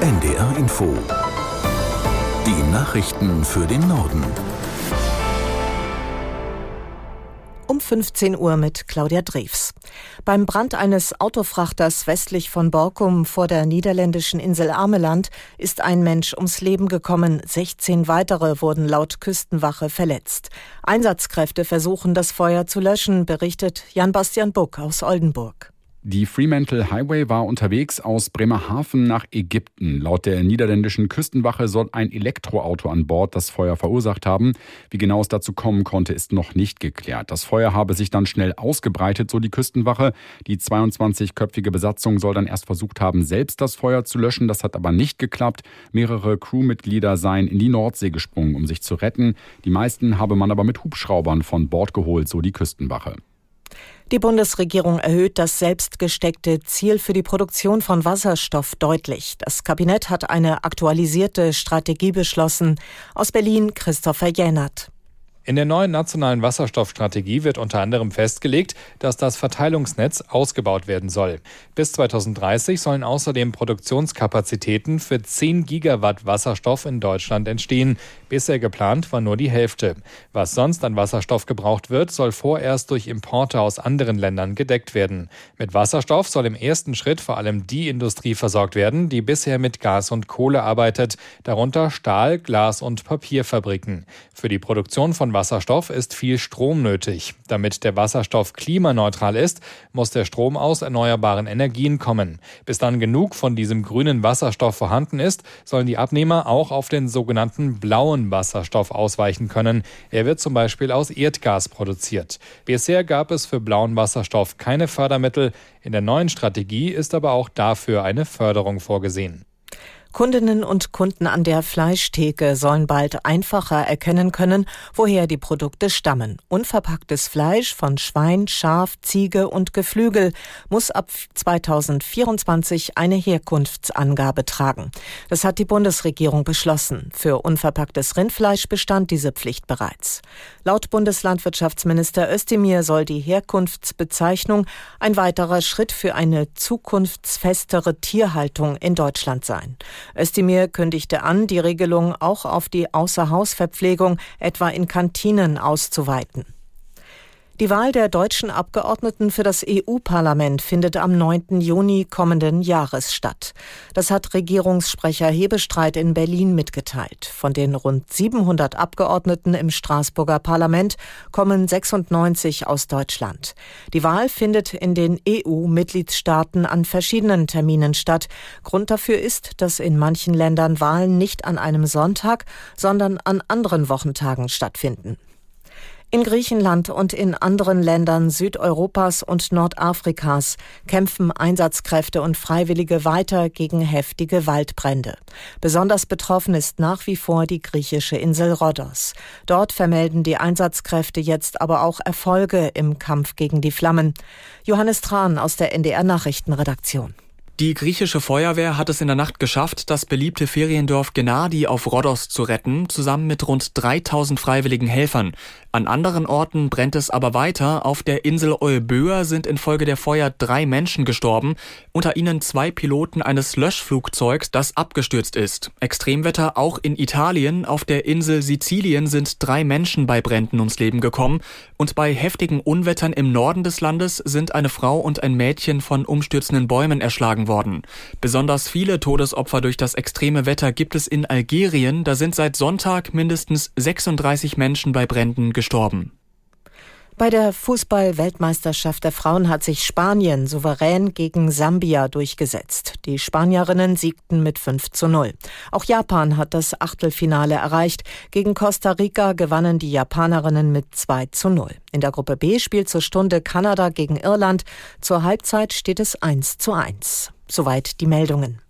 NDR Info. Die Nachrichten für den Norden. Um 15 Uhr mit Claudia Drews. Beim Brand eines Autofrachters westlich von Borkum vor der niederländischen Insel Ameland ist ein Mensch ums Leben gekommen. 16 weitere wurden laut Küstenwache verletzt. Einsatzkräfte versuchen, das Feuer zu löschen, berichtet Jan-Bastian Buck aus Oldenburg. Die Fremantle Highway war unterwegs aus Bremerhaven nach Ägypten. Laut der niederländischen Küstenwache soll ein Elektroauto an Bord das Feuer verursacht haben. Wie genau es dazu kommen konnte, ist noch nicht geklärt. Das Feuer habe sich dann schnell ausgebreitet, so die Küstenwache. Die 22-köpfige Besatzung soll dann erst versucht haben, selbst das Feuer zu löschen. Das hat aber nicht geklappt. Mehrere Crewmitglieder seien in die Nordsee gesprungen, um sich zu retten. Die meisten habe man aber mit Hubschraubern von Bord geholt, so die Küstenwache. Die Bundesregierung erhöht das selbstgesteckte Ziel für die Produktion von Wasserstoff deutlich. Das Kabinett hat eine aktualisierte Strategie beschlossen. Aus Berlin Christopher Jänert. In der neuen nationalen Wasserstoffstrategie wird unter anderem festgelegt, dass das Verteilungsnetz ausgebaut werden soll. Bis 2030 sollen außerdem Produktionskapazitäten für 10 Gigawatt Wasserstoff in Deutschland entstehen. Bisher geplant war nur die Hälfte. Was sonst an Wasserstoff gebraucht wird, soll vorerst durch Importe aus anderen Ländern gedeckt werden. Mit Wasserstoff soll im ersten Schritt vor allem die Industrie versorgt werden, die bisher mit Gas und Kohle arbeitet, darunter Stahl, Glas und Papierfabriken. Für die Produktion von Wasserstoff ist viel Strom nötig. Damit der Wasserstoff klimaneutral ist, muss der Strom aus erneuerbaren Energien kommen. Bis dann genug von diesem grünen Wasserstoff vorhanden ist, sollen die Abnehmer auch auf den sogenannten blauen Wasserstoff ausweichen können. Er wird zum Beispiel aus Erdgas produziert. Bisher gab es für blauen Wasserstoff keine Fördermittel. In der neuen Strategie ist aber auch dafür eine Förderung vorgesehen. Kundinnen und Kunden an der Fleischtheke sollen bald einfacher erkennen können, woher die Produkte stammen. Unverpacktes Fleisch von Schwein, Schaf, Ziege und Geflügel muss ab 2024 eine Herkunftsangabe tragen. Das hat die Bundesregierung beschlossen. Für unverpacktes Rindfleisch bestand diese Pflicht bereits. Laut Bundeslandwirtschaftsminister Özdemir soll die Herkunftsbezeichnung ein weiterer Schritt für eine zukunftsfestere Tierhaltung in Deutschland sein. Özdemir kündigte an, die Regelung auch auf die Außerhausverpflegung, etwa in Kantinen, auszuweiten. Die Wahl der deutschen Abgeordneten für das EU-Parlament findet am 9. Juni kommenden Jahres statt. Das hat Regierungssprecher Hebestreit in Berlin mitgeteilt. Von den rund 700 Abgeordneten im Straßburger Parlament kommen 96 aus Deutschland. Die Wahl findet in den EU-Mitgliedstaaten an verschiedenen Terminen statt. Grund dafür ist, dass in manchen Ländern Wahlen nicht an einem Sonntag, sondern an anderen Wochentagen stattfinden. In Griechenland und in anderen Ländern Südeuropas und Nordafrikas kämpfen Einsatzkräfte und Freiwillige weiter gegen heftige Waldbrände. Besonders betroffen ist nach wie vor die griechische Insel Rhodos. Dort vermelden die Einsatzkräfte jetzt aber auch Erfolge im Kampf gegen die Flammen. Johannes Tran aus der NDR Nachrichtenredaktion. Die griechische Feuerwehr hat es in der Nacht geschafft, das beliebte Feriendorf Gennadi auf Rhodos zu retten, zusammen mit rund 3000 freiwilligen Helfern. An anderen Orten brennt es aber weiter. Auf der Insel Euböa sind infolge der Feuer drei Menschen gestorben, unter ihnen zwei Piloten eines Löschflugzeugs, das abgestürzt ist. Extremwetter auch in Italien. Auf der Insel Sizilien sind drei Menschen bei Bränden ums Leben gekommen. Und bei heftigen Unwettern im Norden des Landes sind eine Frau und ein Mädchen von umstürzenden Bäumen erschlagen worden. Besonders viele Todesopfer durch das extreme Wetter gibt es in Algerien. Da sind seit Sonntag mindestens 36 Menschen bei Bränden gestorben gestorben. Bei der Fußball-Weltmeisterschaft der Frauen hat sich Spanien souverän gegen Sambia durchgesetzt. Die Spanierinnen siegten mit 5 zu 0. Auch Japan hat das Achtelfinale erreicht. Gegen Costa Rica gewannen die Japanerinnen mit 2 zu 0. In der Gruppe B spielt zur Stunde Kanada gegen Irland. Zur Halbzeit steht es 1 zu 1. Soweit die Meldungen.